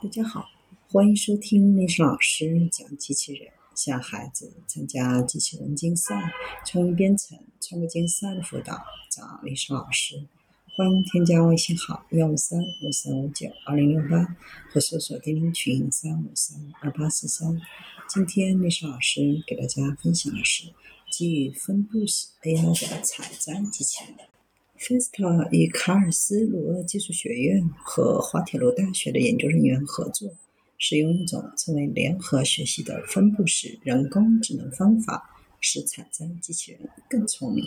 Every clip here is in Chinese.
大家好，欢迎收听历史老师讲机器人，向孩子参加机器人竞赛、创意编程、创客竞赛的辅导，找历史老师。欢迎添加微信号幺五三五三五九二零六八，或搜索钉钉群三五三二八四三。今天历史老师给大家分享的是基于分布式 AI 的采摘机器人。Festa 与卡尔斯鲁厄技术学院和滑铁卢大学的研究人员合作，使用一种称为联合学习的分布式人工智能方法，使采摘机器人更聪明。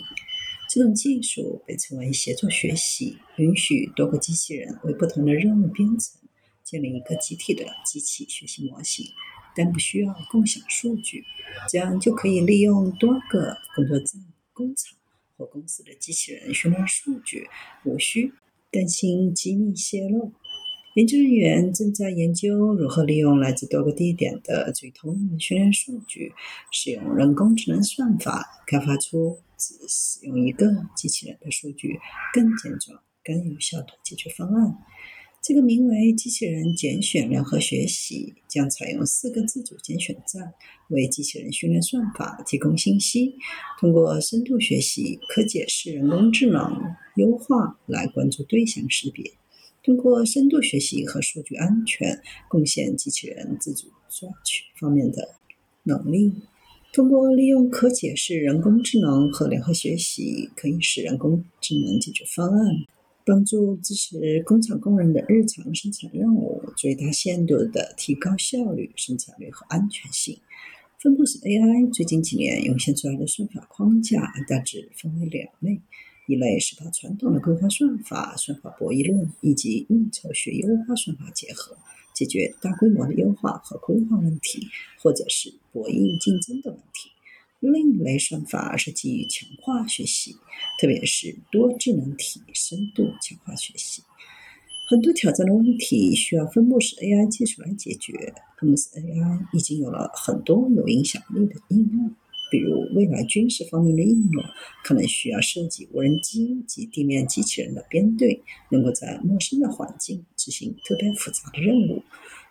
这种技术被称为协作学习，允许多个机器人为不同的任务编程，建立一个集体的机器学习模型，但不需要共享数据，这样就可以利用多个工作站、工厂。公司的机器人训练数据，无需担心机密泄露。研究人员正在研究如何利用来自多个地点的最通用的训练数据，使用人工智能算法开发出只使用一个机器人的数据更健壮、更有效的解决方案。这个名为“机器人拣选联合学习”将采用四个自主拣选站，为机器人训练算法提供信息。通过深度学习、可解释人工智能优化来关注对象识别；通过深度学习和数据安全贡献机器人自主抓取方面的能力；通过利用可解释人工智能和联合学习，可以使人工智能解决方案。帮助支持工厂工人的日常生产任务，最大限度地提高效率、生产率和安全性。分布式 AI 最近几年涌现出来的算法框架大致分为两类：一类是把传统的规划算法、算法博弈论以及运筹学优化算法结合，解决大规模的优化和规划问题，或者是博弈竞争的问题。另一类算法是基于强化学习，特别是多智能体深度强化学习。很多挑战的问题需要分布式 AI 技术来解决。分布式 AI 已经有了很多有影响力的应用，比如未来军事方面的应用，可能需要设计无人机及地面机器人的编队，能够在陌生的环境执行特别复杂的任务。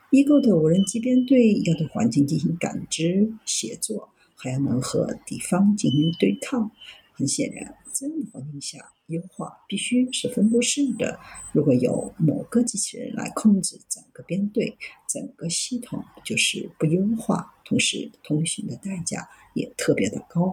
已构的无人机编队要对环境进行感知协作。还要能和敌方进行对抗。很显然，这样的环境下，优化必须是分布式的。如果有某个机器人来控制整个编队，整个系统就是不优化，同时通讯的代价也特别的高。